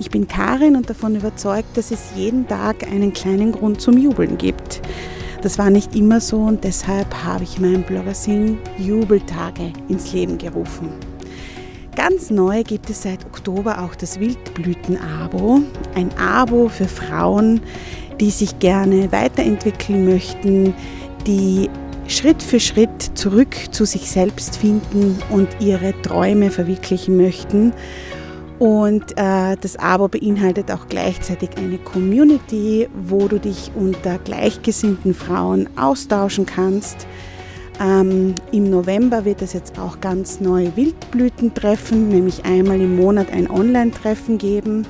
Ich bin Karin und davon überzeugt, dass es jeden Tag einen kleinen Grund zum Jubeln gibt. Das war nicht immer so und deshalb habe ich mein Bloggersinn Jubeltage ins Leben gerufen. Ganz neu gibt es seit Oktober auch das Wildblüten-Abo. Ein Abo für Frauen, die sich gerne weiterentwickeln möchten, die Schritt für Schritt zurück zu sich selbst finden und ihre Träume verwirklichen möchten und äh, das Abo beinhaltet auch gleichzeitig eine Community, wo du dich unter gleichgesinnten Frauen austauschen kannst. Ähm, Im November wird es jetzt auch ganz neue Wildblütentreffen, nämlich einmal im Monat ein Online-Treffen geben.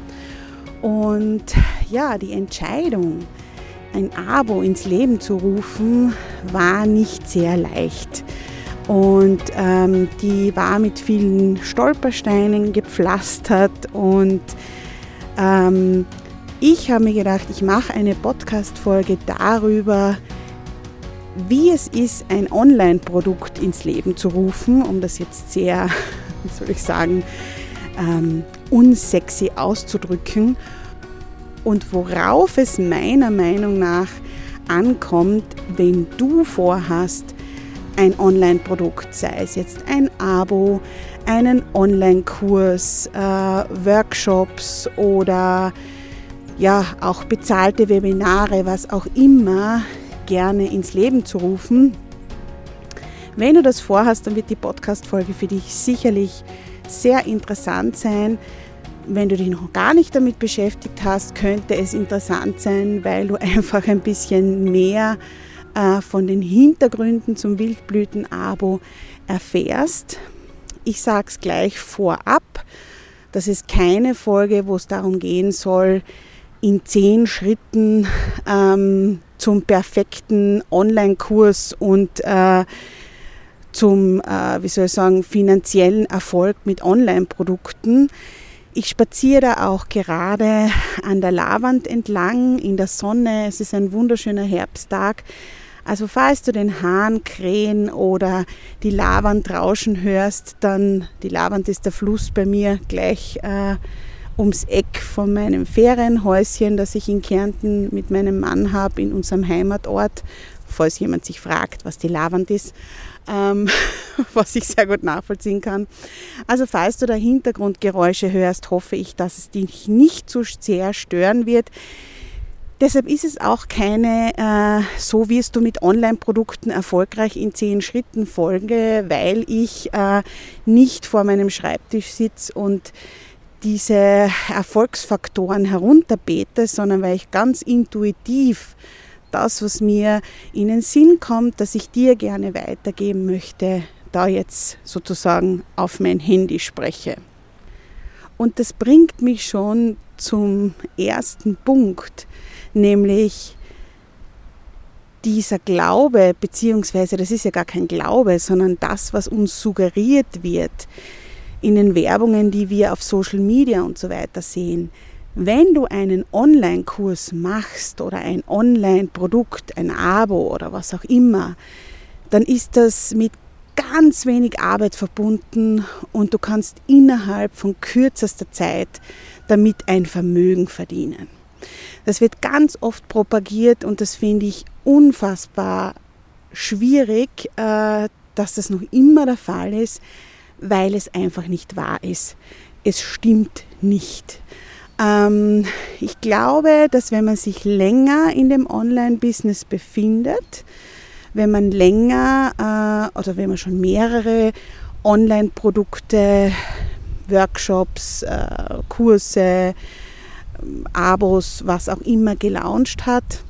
Und ja, die Entscheidung, ein Abo ins Leben zu rufen, war nicht sehr leicht. Und ähm, die war mit vielen Stolpersteinen gepflastert. Und ähm, ich habe mir gedacht, ich mache eine Podcast-Folge darüber, wie es ist, ein Online-Produkt ins Leben zu rufen, um das jetzt sehr, wie soll ich sagen, ähm, unsexy auszudrücken. Und worauf es meiner Meinung nach ankommt, wenn du vorhast, ein Online-Produkt, sei es jetzt ein Abo, einen Online-Kurs, äh, Workshops oder ja auch bezahlte Webinare, was auch immer, gerne ins Leben zu rufen. Wenn du das vorhast, dann wird die Podcast-Folge für dich sicherlich sehr interessant sein. Wenn du dich noch gar nicht damit beschäftigt hast, könnte es interessant sein, weil du einfach ein bisschen mehr äh, von den Hintergründen zum Wildblüten-Abo erfährst. Ich sage es gleich vorab, das ist keine Folge, wo es darum gehen soll, in zehn Schritten ähm, zum perfekten Online-Kurs und äh, zum, äh, wie soll ich sagen, finanziellen Erfolg mit Online-Produkten. Ich spaziere da auch gerade an der Lavand entlang in der Sonne. Es ist ein wunderschöner Herbsttag. Also falls du den Hahn krähen oder die Lavand rauschen hörst, dann, die Lavand ist der Fluss bei mir gleich äh, ums Eck von meinem Ferienhäuschen, das ich in Kärnten mit meinem Mann habe, in unserem Heimatort, falls jemand sich fragt, was die Lavand ist, ähm, was ich sehr gut nachvollziehen kann. Also falls du da Hintergrundgeräusche hörst, hoffe ich, dass es dich nicht zu sehr stören wird. Deshalb ist es auch keine, äh, so wirst du mit Online-Produkten erfolgreich in zehn Schritten Folge, weil ich äh, nicht vor meinem Schreibtisch sitze und diese Erfolgsfaktoren herunterbete, sondern weil ich ganz intuitiv das, was mir in den Sinn kommt, dass ich dir gerne weitergeben möchte, da jetzt sozusagen auf mein Handy spreche. Und das bringt mich schon zum ersten Punkt, nämlich dieser Glaube, beziehungsweise das ist ja gar kein Glaube, sondern das, was uns suggeriert wird in den Werbungen, die wir auf Social Media und so weiter sehen. Wenn du einen Online-Kurs machst oder ein Online-Produkt, ein Abo oder was auch immer, dann ist das mit ganz wenig Arbeit verbunden und du kannst innerhalb von kürzester Zeit damit ein Vermögen verdienen. Das wird ganz oft propagiert und das finde ich unfassbar schwierig, äh, dass das noch immer der Fall ist, weil es einfach nicht wahr ist. Es stimmt nicht. Ähm, ich glaube, dass wenn man sich länger in dem Online-Business befindet, wenn man länger äh, oder wenn man schon mehrere Online-Produkte, Workshops, äh, Kurse, Abos, was auch immer gelauncht hat,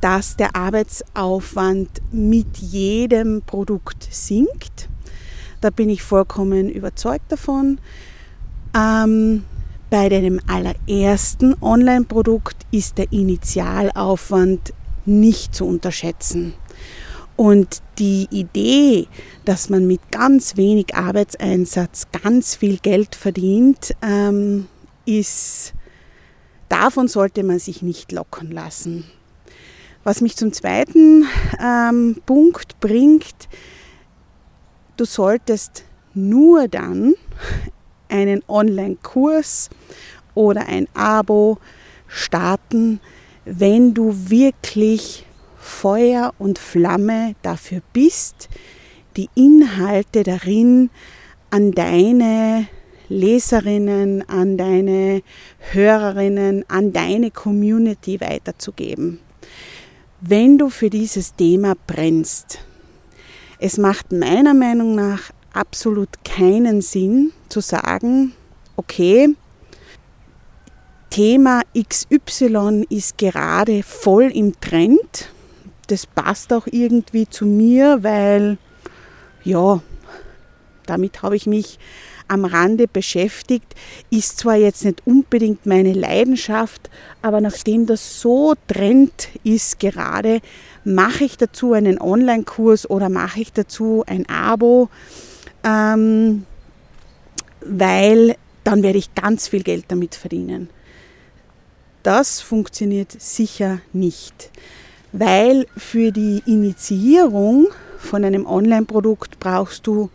dass der Arbeitsaufwand mit jedem Produkt sinkt. Da bin ich vollkommen überzeugt davon. Ähm, bei dem allerersten Online-Produkt ist der Initialaufwand nicht zu unterschätzen. Und die Idee, dass man mit ganz wenig Arbeitseinsatz ganz viel Geld verdient, ähm, ist, davon sollte man sich nicht lockern lassen. Was mich zum zweiten ähm, Punkt bringt, du solltest nur dann einen Online-Kurs oder ein Abo starten, wenn du wirklich Feuer und Flamme dafür bist, die Inhalte darin an deine Leserinnen, an deine Hörerinnen, an deine Community weiterzugeben wenn du für dieses Thema brennst. Es macht meiner Meinung nach absolut keinen Sinn zu sagen, okay, Thema XY ist gerade voll im Trend. Das passt auch irgendwie zu mir, weil ja, damit habe ich mich am Rande beschäftigt. Ist zwar jetzt nicht unbedingt meine Leidenschaft, aber nachdem das so Trend ist gerade, mache ich dazu einen Online-Kurs oder mache ich dazu ein Abo, ähm, weil dann werde ich ganz viel Geld damit verdienen. Das funktioniert sicher nicht, weil für die Initiierung von einem Online-Produkt brauchst du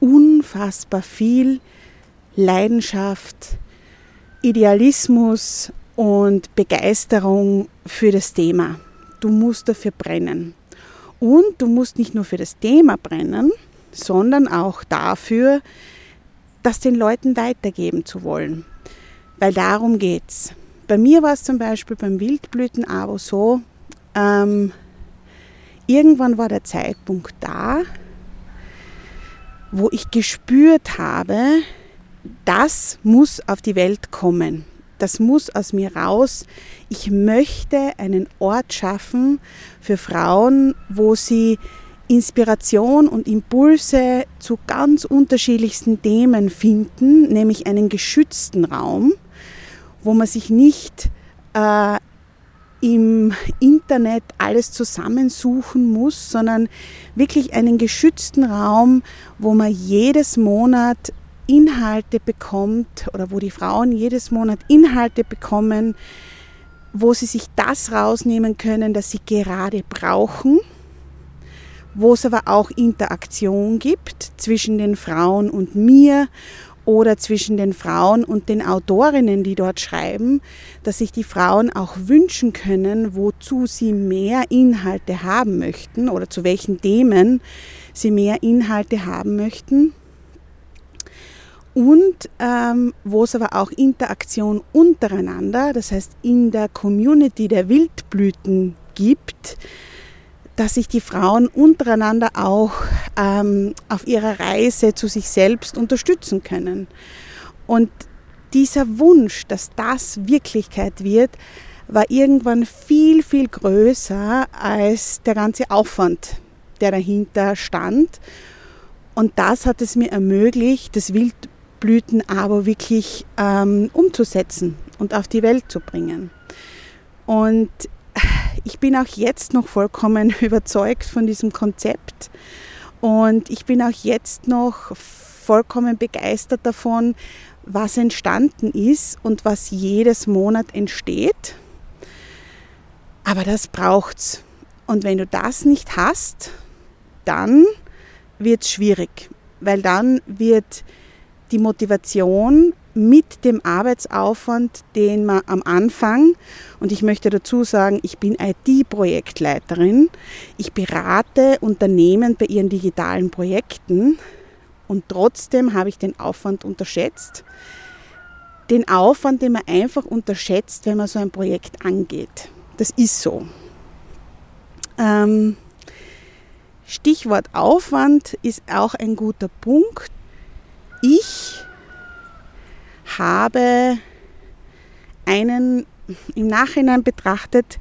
unfassbar viel Leidenschaft, Idealismus und Begeisterung für das Thema. Du musst dafür brennen. Und du musst nicht nur für das Thema brennen, sondern auch dafür, das den Leuten weitergeben zu wollen. Weil darum geht's. Bei mir war es zum Beispiel beim Wildblütenabo so, ähm, irgendwann war der Zeitpunkt da, wo ich gespürt habe, das muss auf die Welt kommen. Das muss aus mir raus. Ich möchte einen Ort schaffen für Frauen, wo sie Inspiration und Impulse zu ganz unterschiedlichsten Themen finden, nämlich einen geschützten Raum, wo man sich nicht äh, im Internet alles zusammensuchen muss, sondern wirklich einen geschützten Raum, wo man jedes Monat Inhalte bekommt oder wo die Frauen jedes Monat Inhalte bekommen, wo sie sich das rausnehmen können, das sie gerade brauchen, wo es aber auch Interaktion gibt zwischen den Frauen und mir oder zwischen den Frauen und den Autorinnen, die dort schreiben, dass sich die Frauen auch wünschen können, wozu sie mehr Inhalte haben möchten oder zu welchen Themen sie mehr Inhalte haben möchten. Und ähm, wo es aber auch Interaktion untereinander, das heißt in der Community der Wildblüten gibt, dass sich die Frauen untereinander auch ähm, auf ihrer Reise zu sich selbst unterstützen können. Und dieser Wunsch, dass das Wirklichkeit wird, war irgendwann viel, viel größer als der ganze Aufwand, der dahinter stand. Und das hat es mir ermöglicht, das Wildblütenabo wirklich ähm, umzusetzen und auf die Welt zu bringen. Und ich bin auch jetzt noch vollkommen überzeugt von diesem Konzept und ich bin auch jetzt noch vollkommen begeistert davon, was entstanden ist und was jedes Monat entsteht. Aber das braucht's. Und wenn du das nicht hast, dann wird es schwierig, weil dann wird die Motivation mit dem Arbeitsaufwand, den man am Anfang, und ich möchte dazu sagen, ich bin IT-Projektleiterin, ich berate Unternehmen bei ihren digitalen Projekten und trotzdem habe ich den Aufwand unterschätzt. Den Aufwand, den man einfach unterschätzt, wenn man so ein Projekt angeht. Das ist so. Ähm, Stichwort Aufwand ist auch ein guter Punkt. Ich habe einen im Nachhinein betrachtet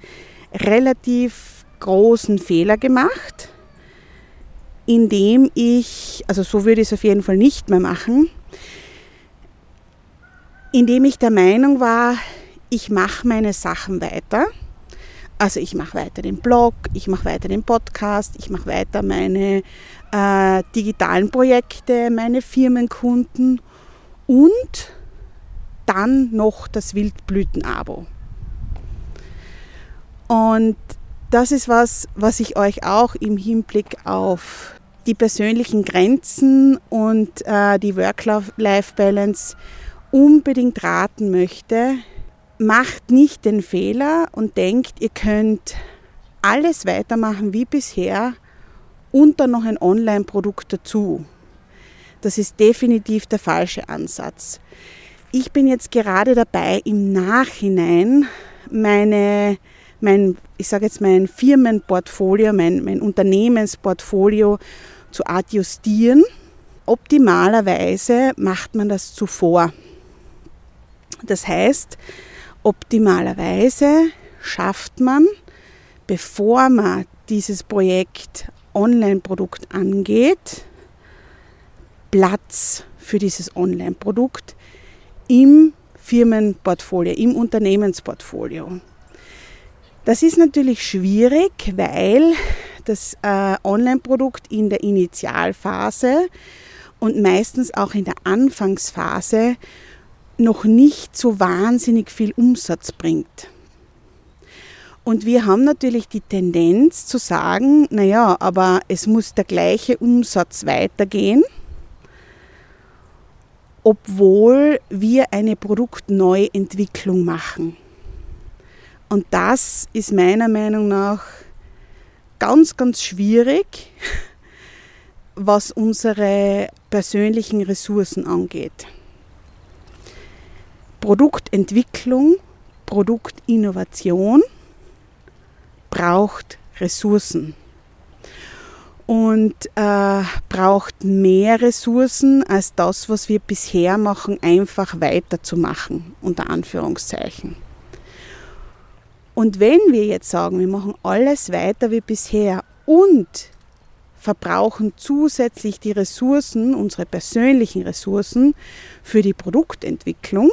relativ großen Fehler gemacht, indem ich, also so würde ich es auf jeden Fall nicht mehr machen, indem ich der Meinung war, ich mache meine Sachen weiter. Also ich mache weiter den Blog, ich mache weiter den Podcast, ich mache weiter meine äh, digitalen Projekte, meine Firmenkunden und dann noch das Wildblüten-Abo. Und das ist was, was ich euch auch im Hinblick auf die persönlichen Grenzen und äh, die Work-Life-Balance unbedingt raten möchte. Macht nicht den Fehler und denkt, ihr könnt alles weitermachen wie bisher und dann noch ein Online-Produkt dazu. Das ist definitiv der falsche Ansatz. Ich bin jetzt gerade dabei, im Nachhinein meine, mein, ich sage jetzt mein Firmenportfolio, mein, mein Unternehmensportfolio zu adjustieren. Optimalerweise macht man das zuvor. Das heißt, optimalerweise schafft man, bevor man dieses Projekt Online-Produkt angeht, Platz für dieses Online-Produkt im Firmenportfolio, im Unternehmensportfolio. Das ist natürlich schwierig, weil das äh, Online-Produkt in der Initialphase und meistens auch in der Anfangsphase noch nicht so wahnsinnig viel Umsatz bringt. Und wir haben natürlich die Tendenz zu sagen, naja, aber es muss der gleiche Umsatz weitergehen obwohl wir eine Produktneuentwicklung machen. Und das ist meiner Meinung nach ganz, ganz schwierig, was unsere persönlichen Ressourcen angeht. Produktentwicklung, Produktinnovation braucht Ressourcen und äh, braucht mehr Ressourcen als das, was wir bisher machen, einfach weiterzumachen, unter Anführungszeichen. Und wenn wir jetzt sagen, wir machen alles weiter wie bisher und verbrauchen zusätzlich die Ressourcen, unsere persönlichen Ressourcen für die Produktentwicklung,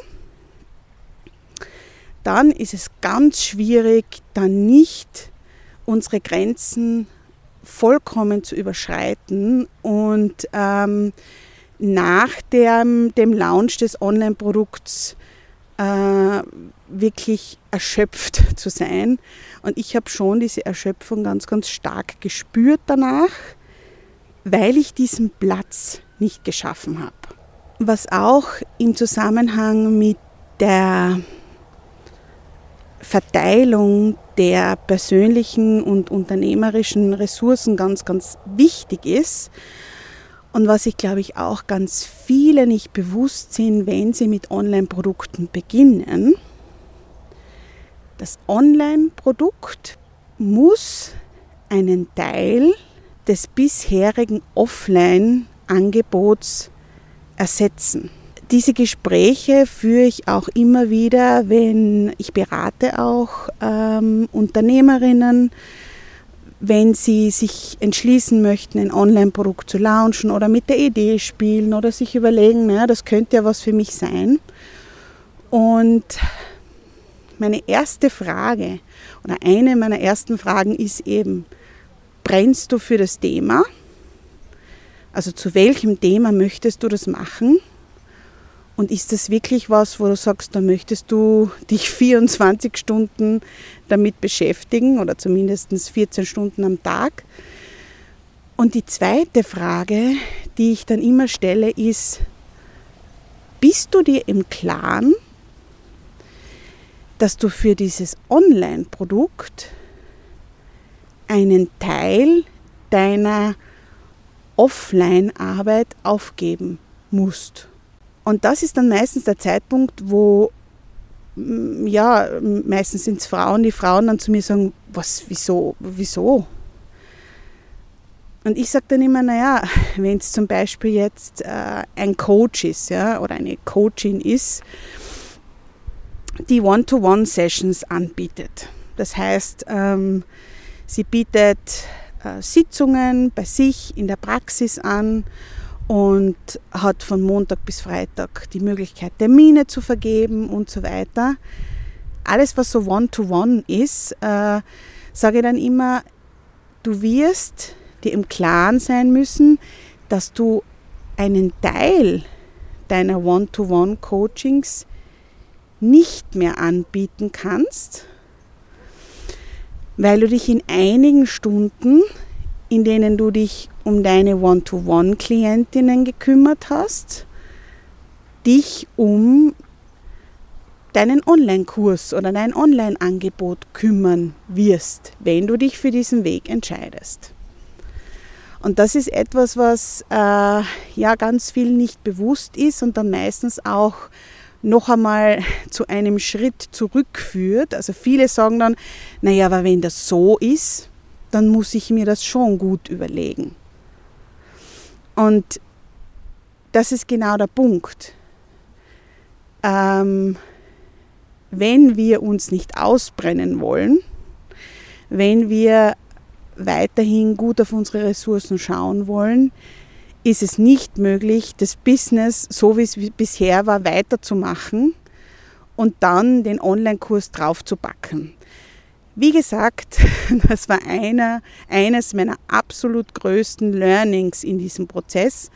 dann ist es ganz schwierig, dann nicht unsere Grenzen vollkommen zu überschreiten und ähm, nach dem, dem Launch des Online-Produkts äh, wirklich erschöpft zu sein. Und ich habe schon diese Erschöpfung ganz, ganz stark gespürt danach, weil ich diesen Platz nicht geschaffen habe. Was auch im Zusammenhang mit der Verteilung der persönlichen und unternehmerischen Ressourcen ganz, ganz wichtig ist. Und was ich glaube ich auch ganz viele nicht bewusst sind, wenn sie mit Online-Produkten beginnen. Das Online-Produkt muss einen Teil des bisherigen Offline-Angebots ersetzen diese Gespräche führe ich auch immer wieder, wenn ich berate auch ähm, Unternehmerinnen, wenn sie sich entschließen möchten, ein Online-Produkt zu launchen oder mit der Idee spielen oder sich überlegen, naja, das könnte ja was für mich sein. Und meine erste Frage oder eine meiner ersten Fragen ist eben, brennst du für das Thema? Also zu welchem Thema möchtest du das machen? Und ist das wirklich was, wo du sagst, da möchtest du dich 24 Stunden damit beschäftigen oder zumindest 14 Stunden am Tag? Und die zweite Frage, die ich dann immer stelle, ist, bist du dir im Klaren, dass du für dieses Online-Produkt einen Teil deiner Offline-Arbeit aufgeben musst. Und das ist dann meistens der Zeitpunkt, wo, mm, ja, meistens sind es Frauen, die Frauen dann zu mir sagen, was, wieso, wieso? Und ich sage dann immer, naja, wenn es zum Beispiel jetzt äh, ein Coach ist ja, oder eine Coachin ist, die One-to-One-Sessions anbietet. Das heißt, ähm, sie bietet äh, Sitzungen bei sich in der Praxis an und hat von Montag bis Freitag die Möglichkeit, Termine zu vergeben und so weiter. Alles, was so One-to-One -one ist, äh, sage ich dann immer, du wirst dir im Klaren sein müssen, dass du einen Teil deiner One-to-One-Coachings nicht mehr anbieten kannst, weil du dich in einigen Stunden, in denen du dich um deine One-to-One-Klientinnen gekümmert hast, dich um deinen Online-Kurs oder dein Online-Angebot kümmern wirst, wenn du dich für diesen Weg entscheidest. Und das ist etwas, was äh, ja ganz viel nicht bewusst ist und dann meistens auch noch einmal zu einem Schritt zurückführt. Also viele sagen dann, naja, aber wenn das so ist, dann muss ich mir das schon gut überlegen. Und das ist genau der Punkt. Ähm, wenn wir uns nicht ausbrennen wollen, wenn wir weiterhin gut auf unsere Ressourcen schauen wollen, ist es nicht möglich, das Business, so wie es bisher war, weiterzumachen und dann den Online-Kurs draufzupacken. Wie gesagt, das war einer, eines meiner absolut größten Learnings in diesem Prozess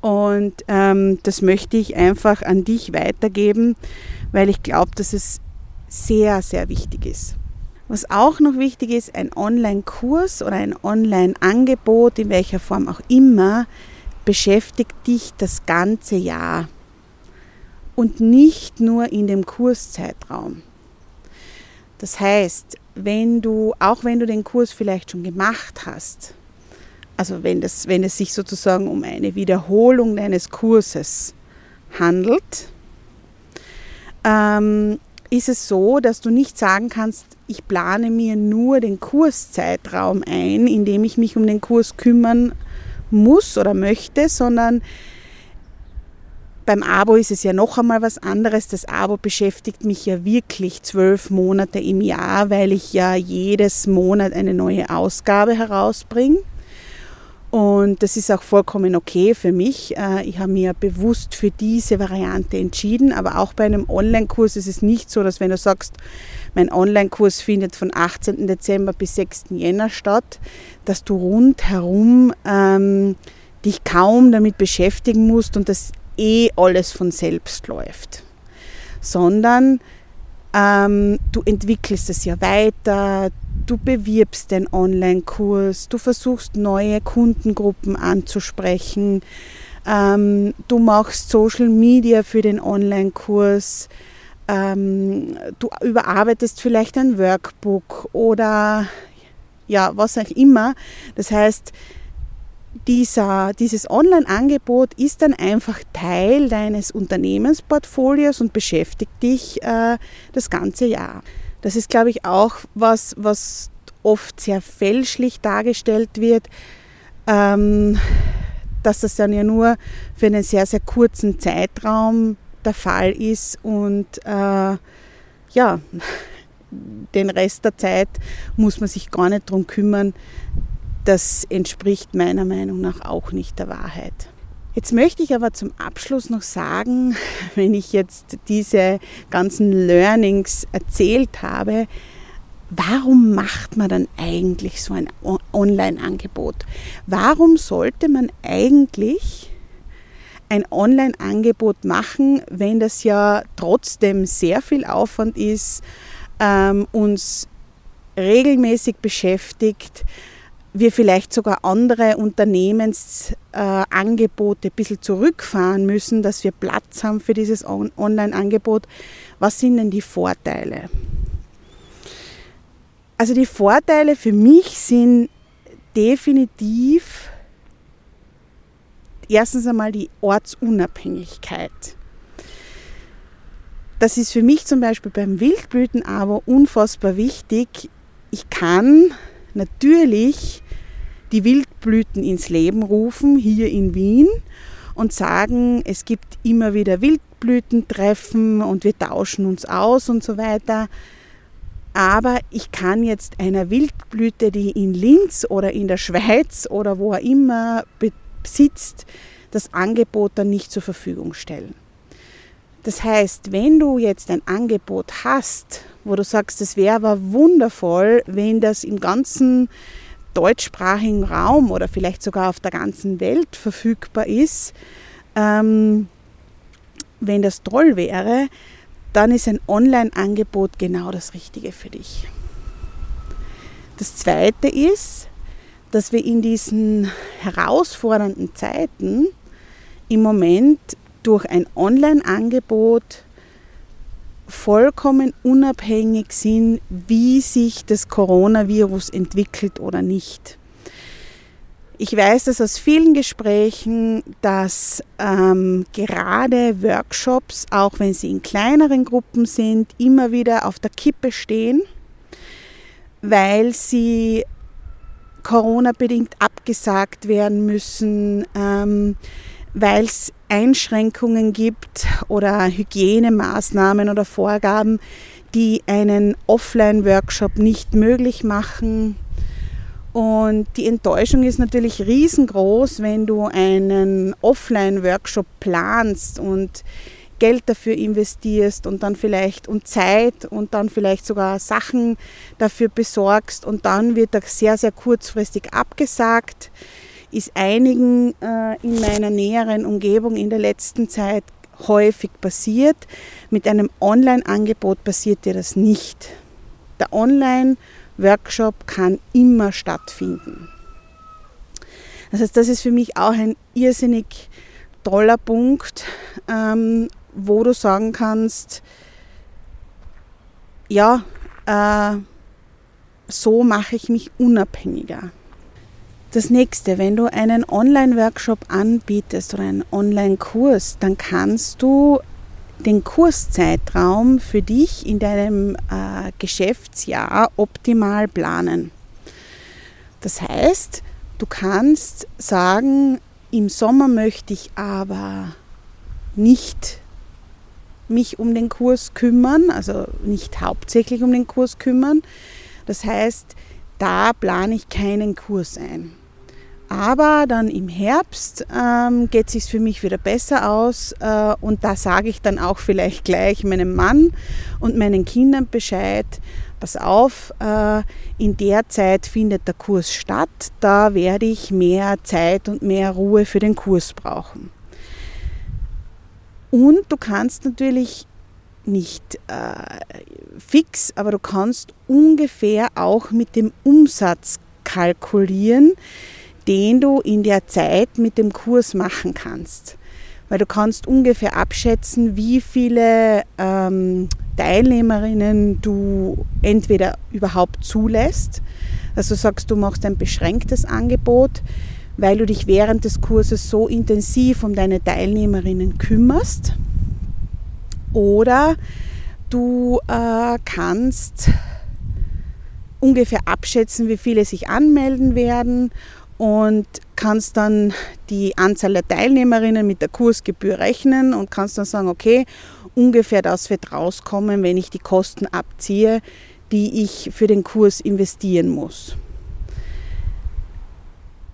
und ähm, das möchte ich einfach an dich weitergeben, weil ich glaube, dass es sehr, sehr wichtig ist. Was auch noch wichtig ist, ein Online-Kurs oder ein Online-Angebot, in welcher Form auch immer, beschäftigt dich das ganze Jahr und nicht nur in dem Kurszeitraum. Das heißt, wenn du, auch wenn du den Kurs vielleicht schon gemacht hast, also wenn, das, wenn es sich sozusagen um eine Wiederholung deines Kurses handelt, ähm, ist es so, dass du nicht sagen kannst, ich plane mir nur den Kurszeitraum ein, in dem ich mich um den Kurs kümmern muss oder möchte, sondern beim Abo ist es ja noch einmal was anderes. Das Abo beschäftigt mich ja wirklich zwölf Monate im Jahr, weil ich ja jedes Monat eine neue Ausgabe herausbringe. Und das ist auch vollkommen okay für mich. Äh, ich habe mir bewusst für diese Variante entschieden. Aber auch bei einem Online-Kurs ist es nicht so, dass wenn du sagst, mein Online-Kurs findet von 18. Dezember bis 6. Jänner statt, dass du rundherum ähm, dich kaum damit beschäftigen musst und das eh alles von selbst läuft. Sondern ähm, du entwickelst es ja weiter, du bewirbst den Online-Kurs, du versuchst neue Kundengruppen anzusprechen, ähm, du machst Social Media für den Online-Kurs, ähm, du überarbeitest vielleicht ein Workbook oder ja, was auch immer. Das heißt, dieser, dieses Online-Angebot ist dann einfach Teil deines Unternehmensportfolios und beschäftigt dich äh, das ganze Jahr. Das ist, glaube ich, auch was, was oft sehr fälschlich dargestellt wird, ähm, dass das dann ja nur für einen sehr, sehr kurzen Zeitraum der Fall ist und äh, ja, den Rest der Zeit muss man sich gar nicht darum kümmern. Das entspricht meiner Meinung nach auch nicht der Wahrheit. Jetzt möchte ich aber zum Abschluss noch sagen, wenn ich jetzt diese ganzen Learnings erzählt habe, warum macht man dann eigentlich so ein Online-Angebot? Warum sollte man eigentlich ein Online-Angebot machen, wenn das ja trotzdem sehr viel Aufwand ist, ähm, uns regelmäßig beschäftigt, wir vielleicht sogar andere Unternehmensangebote äh, ein bisschen zurückfahren müssen, dass wir Platz haben für dieses On Online-Angebot. Was sind denn die Vorteile? Also die Vorteile für mich sind definitiv erstens einmal die Ortsunabhängigkeit. Das ist für mich zum Beispiel beim Wildblüten-Abo unfassbar wichtig. Ich kann natürlich die Wildblüten ins Leben rufen, hier in Wien, und sagen, es gibt immer wieder Wildblütentreffen und wir tauschen uns aus und so weiter. Aber ich kann jetzt einer Wildblüte, die in Linz oder in der Schweiz oder wo er immer besitzt, das Angebot dann nicht zur Verfügung stellen. Das heißt, wenn du jetzt ein Angebot hast, wo du sagst, es wäre aber wundervoll, wenn das im ganzen deutschsprachigen Raum oder vielleicht sogar auf der ganzen Welt verfügbar ist, ähm, wenn das toll wäre, dann ist ein Online-Angebot genau das Richtige für dich. Das Zweite ist, dass wir in diesen herausfordernden Zeiten im Moment durch ein Online-Angebot vollkommen unabhängig sind, wie sich das Coronavirus entwickelt oder nicht. Ich weiß das aus vielen Gesprächen, dass ähm, gerade Workshops, auch wenn sie in kleineren Gruppen sind, immer wieder auf der Kippe stehen, weil sie Corona-bedingt abgesagt werden müssen, ähm, weil es Einschränkungen gibt oder Hygienemaßnahmen oder Vorgaben, die einen Offline-Workshop nicht möglich machen. Und die Enttäuschung ist natürlich riesengroß, wenn du einen Offline-Workshop planst und Geld dafür investierst und dann vielleicht und Zeit und dann vielleicht sogar Sachen dafür besorgst und dann wird er sehr, sehr kurzfristig abgesagt ist einigen äh, in meiner näheren Umgebung in der letzten Zeit häufig passiert. Mit einem Online-Angebot passiert dir das nicht. Der Online-Workshop kann immer stattfinden. Das heißt, das ist für mich auch ein irrsinnig toller Punkt, ähm, wo du sagen kannst, ja, äh, so mache ich mich unabhängiger. Das nächste, wenn du einen Online-Workshop anbietest oder einen Online-Kurs, dann kannst du den Kurszeitraum für dich in deinem äh, Geschäftsjahr optimal planen. Das heißt, du kannst sagen, im Sommer möchte ich aber nicht mich um den Kurs kümmern, also nicht hauptsächlich um den Kurs kümmern. Das heißt, da plane ich keinen Kurs ein. Aber dann im Herbst ähm, geht es sich für mich wieder besser aus äh, und da sage ich dann auch vielleicht gleich meinem Mann und meinen Kindern Bescheid. Pass auf, äh, in der Zeit findet der Kurs statt, da werde ich mehr Zeit und mehr Ruhe für den Kurs brauchen. Und du kannst natürlich nicht äh, fix, aber du kannst ungefähr auch mit dem Umsatz kalkulieren, den du in der Zeit mit dem Kurs machen kannst. Weil du kannst ungefähr abschätzen, wie viele ähm, Teilnehmerinnen du entweder überhaupt zulässt, also sagst du machst ein beschränktes Angebot, weil du dich während des Kurses so intensiv um deine Teilnehmerinnen kümmerst. Oder du äh, kannst ungefähr abschätzen, wie viele sich anmelden werden und kannst dann die Anzahl der Teilnehmerinnen mit der Kursgebühr rechnen und kannst dann sagen, okay, ungefähr das wird rauskommen, wenn ich die Kosten abziehe, die ich für den Kurs investieren muss.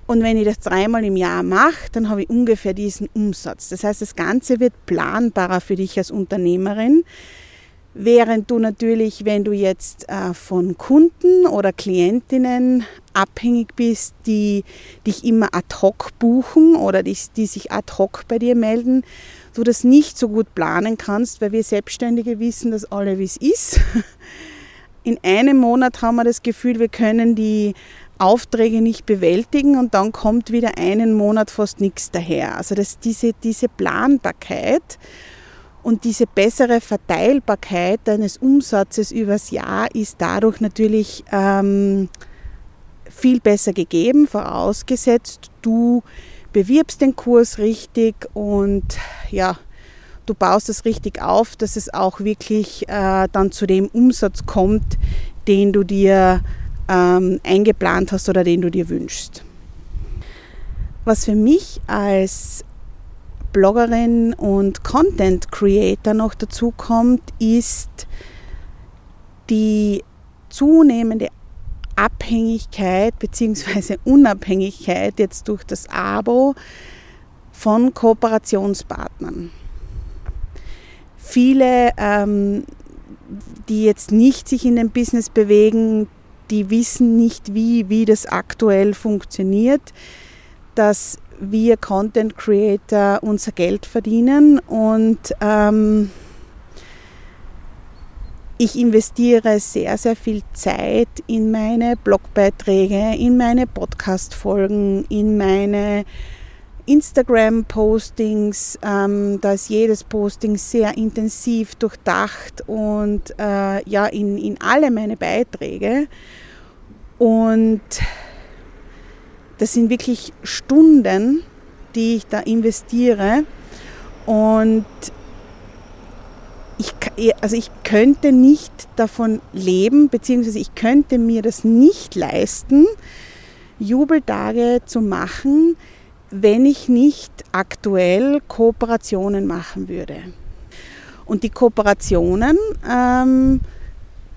Und wenn ich das dreimal im Jahr mache, dann habe ich ungefähr diesen Umsatz. Das heißt, das Ganze wird planbarer für dich als Unternehmerin, Während du natürlich, wenn du jetzt äh, von Kunden oder Klientinnen abhängig bist, die dich immer ad hoc buchen oder die, die sich ad hoc bei dir melden, du das nicht so gut planen kannst, weil wir Selbstständige wissen das alle, wie es ist. In einem Monat haben wir das Gefühl, wir können die Aufträge nicht bewältigen und dann kommt wieder einen Monat fast nichts daher. Also dass diese, diese Planbarkeit und diese bessere Verteilbarkeit deines Umsatzes übers Jahr ist dadurch natürlich ähm, viel besser gegeben, vorausgesetzt du bewirbst den Kurs richtig und ja, du baust es richtig auf, dass es auch wirklich äh, dann zu dem Umsatz kommt, den du dir ähm, eingeplant hast oder den du dir wünschst. Was für mich als Bloggerin und Content Creator noch dazu kommt, ist die zunehmende Abhängigkeit bzw. Unabhängigkeit jetzt durch das Abo von Kooperationspartnern. Viele, ähm, die jetzt nicht sich in dem Business bewegen, die wissen nicht, wie, wie das aktuell funktioniert, dass wir Content Creator unser Geld verdienen und ähm, ich investiere sehr, sehr viel Zeit in meine Blogbeiträge, in meine Podcast-Folgen, in meine Instagram-Postings. Ähm, da ist jedes Posting sehr intensiv durchdacht und äh, ja, in, in alle meine Beiträge. Und das sind wirklich Stunden, die ich da investiere. Und ich, also ich könnte nicht davon leben, beziehungsweise ich könnte mir das nicht leisten, Jubeltage zu machen, wenn ich nicht aktuell Kooperationen machen würde. Und die Kooperationen ähm,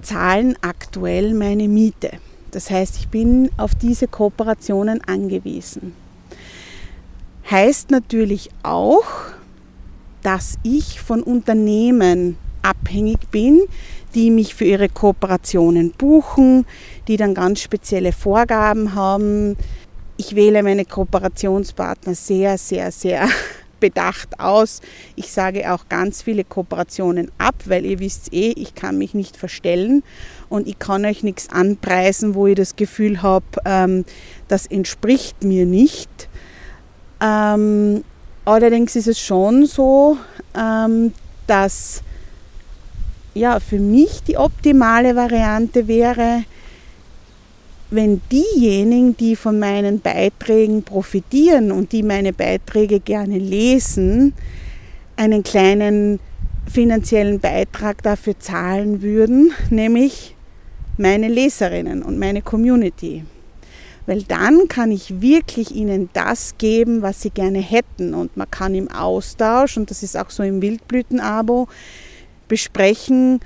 zahlen aktuell meine Miete. Das heißt, ich bin auf diese Kooperationen angewiesen. Heißt natürlich auch, dass ich von Unternehmen abhängig bin, die mich für ihre Kooperationen buchen, die dann ganz spezielle Vorgaben haben. Ich wähle meine Kooperationspartner sehr, sehr, sehr bedacht aus. Ich sage auch ganz viele Kooperationen ab, weil ihr wisst eh, ich kann mich nicht verstellen und ich kann euch nichts anpreisen, wo ich das Gefühl habe, ähm, das entspricht mir nicht. Ähm, Allerdings ist es schon so, ähm, dass ja, für mich die optimale Variante wäre, wenn diejenigen, die von meinen Beiträgen profitieren und die meine Beiträge gerne lesen, einen kleinen finanziellen Beitrag dafür zahlen würden, nämlich meine Leserinnen und meine Community weil dann kann ich wirklich ihnen das geben, was sie gerne hätten. Und man kann im Austausch, und das ist auch so im Wildblüten-Abo, besprechen,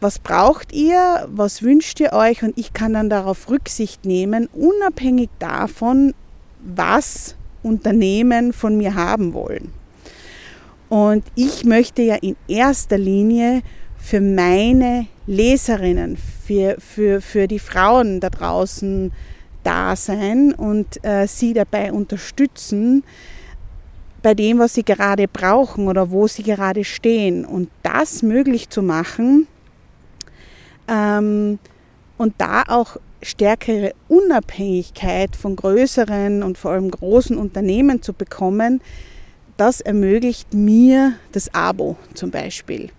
was braucht ihr, was wünscht ihr euch und ich kann dann darauf Rücksicht nehmen, unabhängig davon, was Unternehmen von mir haben wollen. Und ich möchte ja in erster Linie für meine Leserinnen, für, für, für die Frauen da draußen da sein und äh, sie dabei unterstützen bei dem, was sie gerade brauchen oder wo sie gerade stehen. Und das möglich zu machen ähm, und da auch stärkere Unabhängigkeit von größeren und vor allem großen Unternehmen zu bekommen, das ermöglicht mir das Abo zum Beispiel.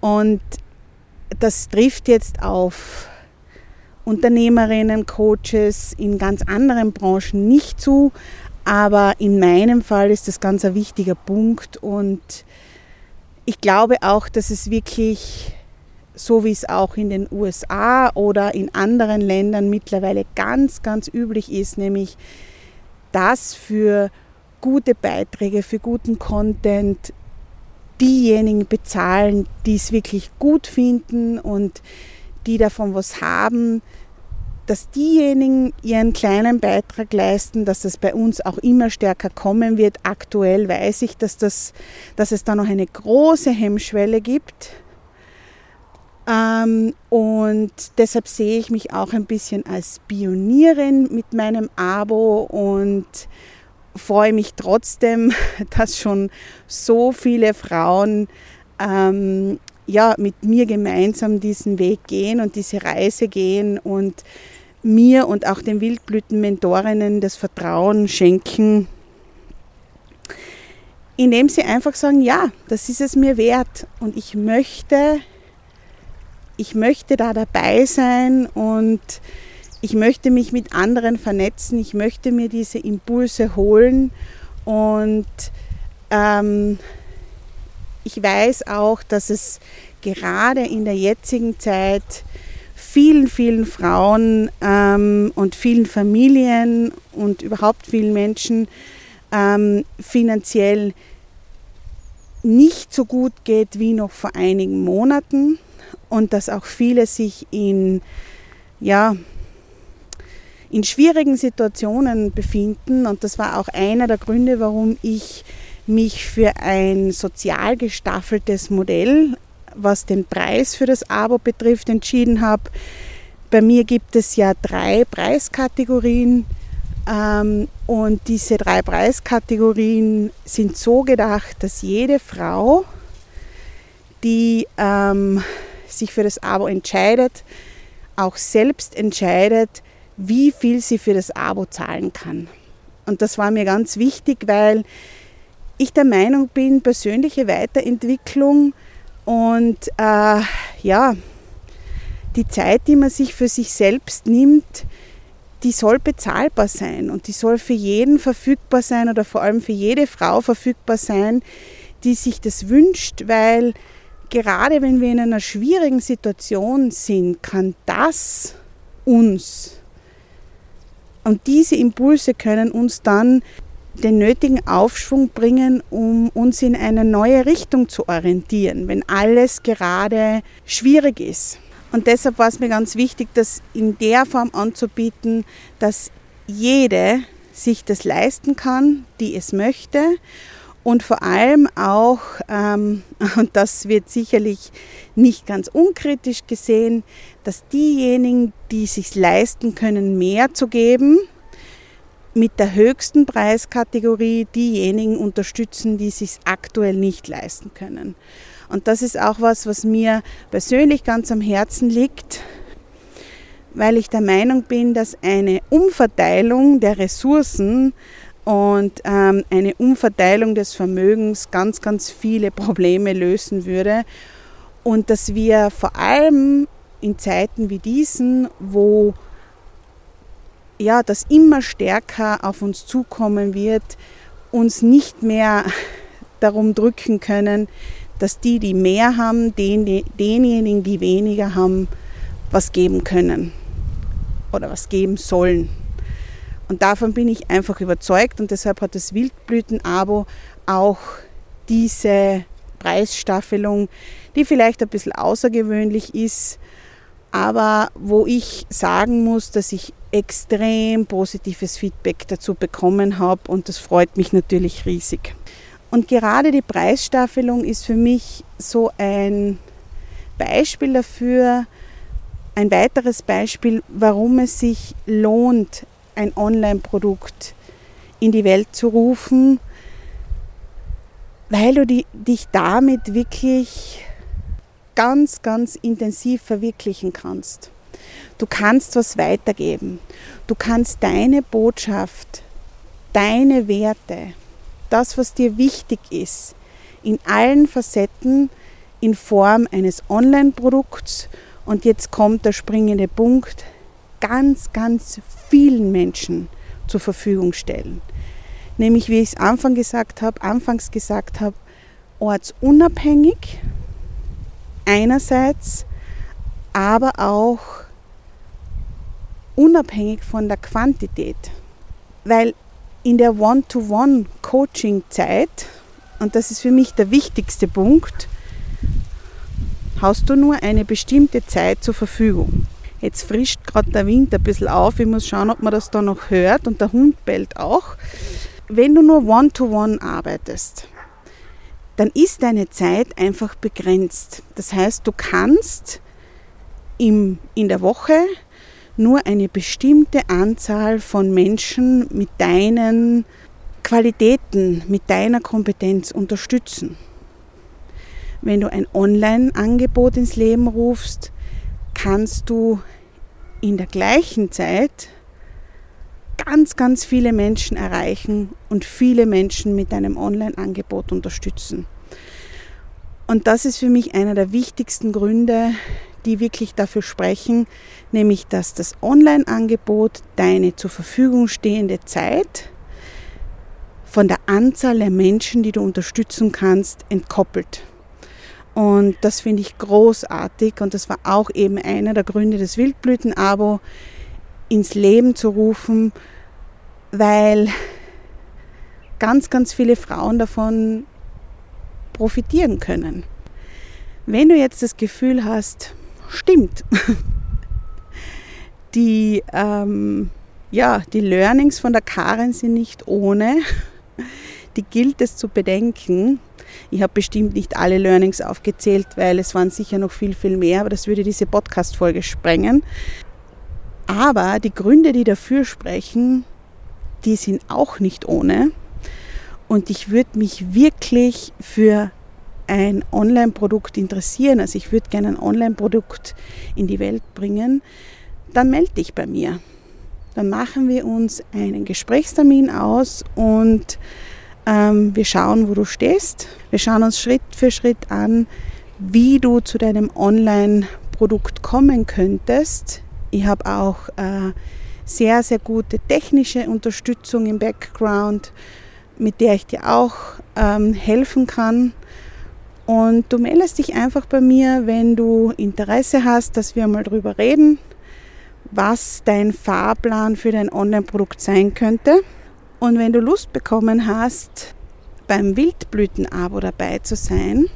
Und das trifft jetzt auf Unternehmerinnen, Coaches in ganz anderen Branchen nicht zu. Aber in meinem Fall ist das ganz ein wichtiger Punkt und ich glaube auch, dass es wirklich, so wie es auch in den USA oder in anderen Ländern mittlerweile ganz, ganz üblich ist, nämlich dass für gute Beiträge, für guten Content diejenigen bezahlen, die es wirklich gut finden und die davon was haben, dass diejenigen ihren kleinen Beitrag leisten, dass das bei uns auch immer stärker kommen wird. Aktuell weiß ich, dass, das, dass es da noch eine große Hemmschwelle gibt. Ähm, und deshalb sehe ich mich auch ein bisschen als Pionierin mit meinem Abo und freue mich trotzdem, dass schon so viele Frauen ähm, ja, mit mir gemeinsam diesen Weg gehen und diese Reise gehen und mir und auch den Wildblüten-Mentorinnen das Vertrauen schenken, indem sie einfach sagen, ja, das ist es mir wert und ich möchte, ich möchte da dabei sein und ich möchte mich mit anderen vernetzen, ich möchte mir diese Impulse holen und ähm, ich weiß auch, dass es gerade in der jetzigen Zeit vielen, vielen Frauen ähm, und vielen Familien und überhaupt vielen Menschen ähm, finanziell nicht so gut geht wie noch vor einigen Monaten und dass auch viele sich in, ja, in schwierigen Situationen befinden. Und das war auch einer der Gründe, warum ich mich für ein sozial gestaffeltes Modell, was den Preis für das Abo betrifft, entschieden habe. Bei mir gibt es ja drei Preiskategorien ähm, und diese drei Preiskategorien sind so gedacht, dass jede Frau, die ähm, sich für das Abo entscheidet, auch selbst entscheidet, wie viel sie für das Abo zahlen kann. Und das war mir ganz wichtig, weil ich der Meinung bin, persönliche Weiterentwicklung und äh, ja, die Zeit, die man sich für sich selbst nimmt, die soll bezahlbar sein und die soll für jeden verfügbar sein oder vor allem für jede Frau verfügbar sein, die sich das wünscht, weil gerade wenn wir in einer schwierigen Situation sind, kann das uns und diese Impulse können uns dann den nötigen Aufschwung bringen, um uns in eine neue Richtung zu orientieren, wenn alles gerade schwierig ist. Und deshalb war es mir ganz wichtig, das in der Form anzubieten, dass jede sich das leisten kann, die es möchte. Und vor allem auch, ähm, und das wird sicherlich nicht ganz unkritisch gesehen, dass diejenigen, die sich leisten können, mehr zu geben, mit der höchsten Preiskategorie diejenigen unterstützen, die sich aktuell nicht leisten können. Und das ist auch was, was mir persönlich ganz am Herzen liegt, weil ich der Meinung bin, dass eine Umverteilung der Ressourcen und ähm, eine Umverteilung des Vermögens ganz, ganz viele Probleme lösen würde und dass wir vor allem in Zeiten wie diesen, wo ja, das immer stärker auf uns zukommen wird, uns nicht mehr darum drücken können, dass die, die mehr haben, den, denjenigen, die weniger haben, was geben können oder was geben sollen. Und davon bin ich einfach überzeugt und deshalb hat das Wildblüten-Abo auch diese Preisstaffelung, die vielleicht ein bisschen außergewöhnlich ist, aber wo ich sagen muss, dass ich extrem positives Feedback dazu bekommen habe und das freut mich natürlich riesig. Und gerade die Preisstaffelung ist für mich so ein Beispiel dafür, ein weiteres Beispiel, warum es sich lohnt, ein Online-Produkt in die Welt zu rufen, weil du die, dich damit wirklich ganz, ganz intensiv verwirklichen kannst. Du kannst was weitergeben. Du kannst deine Botschaft, deine Werte, das, was dir wichtig ist, in allen Facetten in Form eines Online-Produkts und jetzt kommt der springende Punkt, ganz, ganz vielen Menschen zur Verfügung stellen. Nämlich, wie ich es Anfang gesagt habe, anfangs gesagt habe, ortsunabhängig, einerseits, aber auch unabhängig von der Quantität. Weil in der One-to-One-Coaching-Zeit, und das ist für mich der wichtigste Punkt, hast du nur eine bestimmte Zeit zur Verfügung. Jetzt frischt gerade der Wind ein bisschen auf. Ich muss schauen, ob man das da noch hört. Und der Hund bellt auch. Wenn du nur One-to-One -one arbeitest, dann ist deine Zeit einfach begrenzt. Das heißt, du kannst im, in der Woche nur eine bestimmte Anzahl von Menschen mit deinen Qualitäten, mit deiner Kompetenz unterstützen. Wenn du ein Online-Angebot ins Leben rufst, kannst du in der gleichen Zeit ganz, ganz viele Menschen erreichen und viele Menschen mit einem Online-Angebot unterstützen. Und das ist für mich einer der wichtigsten Gründe, die wirklich dafür sprechen, nämlich dass das Online-Angebot deine zur Verfügung stehende Zeit von der Anzahl der Menschen, die du unterstützen kannst, entkoppelt. Und das finde ich großartig und das war auch eben einer der Gründe des Wildblüten-Abo ins Leben zu rufen, weil ganz, ganz viele Frauen davon profitieren können. Wenn du jetzt das Gefühl hast, stimmt, die, ähm, ja, die Learnings von der Karin sind nicht ohne, die gilt es zu bedenken. Ich habe bestimmt nicht alle Learnings aufgezählt, weil es waren sicher noch viel, viel mehr, aber das würde diese Podcast-Folge sprengen. Aber die Gründe, die dafür sprechen, die sind auch nicht ohne. Und ich würde mich wirklich für ein Online-Produkt interessieren, also ich würde gerne ein Online-Produkt in die Welt bringen, dann melde dich bei mir. Dann machen wir uns einen Gesprächstermin aus und wir schauen, wo du stehst. Wir schauen uns Schritt für Schritt an, wie du zu deinem Online-Produkt kommen könntest. Ich habe auch äh, sehr, sehr gute technische Unterstützung im Background, mit der ich dir auch ähm, helfen kann. Und du meldest dich einfach bei mir, wenn du Interesse hast, dass wir mal drüber reden, was dein Fahrplan für dein Online-Produkt sein könnte. Und wenn du Lust bekommen hast, beim Wildblüten-Abo dabei zu sein,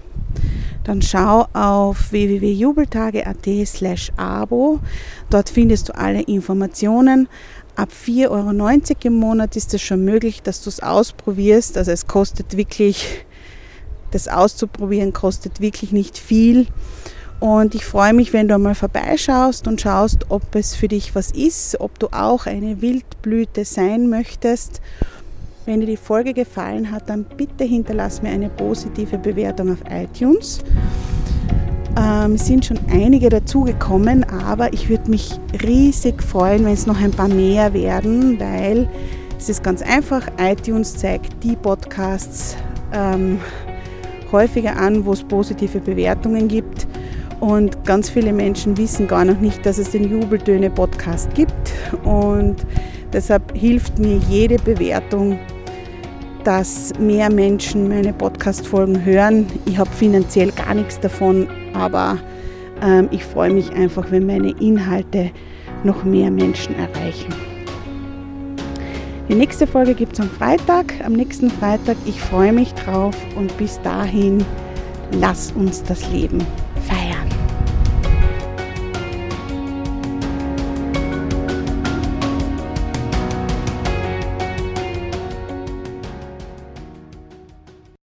dann schau auf www.jubeltage.at slash abo. Dort findest du alle Informationen. Ab 4,90 Euro im Monat ist es schon möglich, dass du es ausprobierst. Also es kostet wirklich, das auszuprobieren kostet wirklich nicht viel. Und ich freue mich, wenn du einmal vorbeischaust und schaust, ob es für dich was ist, ob du auch eine Wildblüte sein möchtest wenn dir die Folge gefallen hat, dann bitte hinterlass mir eine positive Bewertung auf iTunes. Ähm, sind schon einige dazugekommen, aber ich würde mich riesig freuen, wenn es noch ein paar mehr werden, weil es ist ganz einfach. iTunes zeigt die Podcasts ähm, häufiger an, wo es positive Bewertungen gibt. Und ganz viele Menschen wissen gar noch nicht, dass es den Jubeltöne-Podcast gibt. Und deshalb hilft mir jede Bewertung dass mehr Menschen meine Podcast-Folgen hören. Ich habe finanziell gar nichts davon, aber ähm, ich freue mich einfach, wenn meine Inhalte noch mehr Menschen erreichen. Die nächste Folge gibt es am Freitag, am nächsten Freitag. Ich freue mich drauf und bis dahin, lass uns das Leben.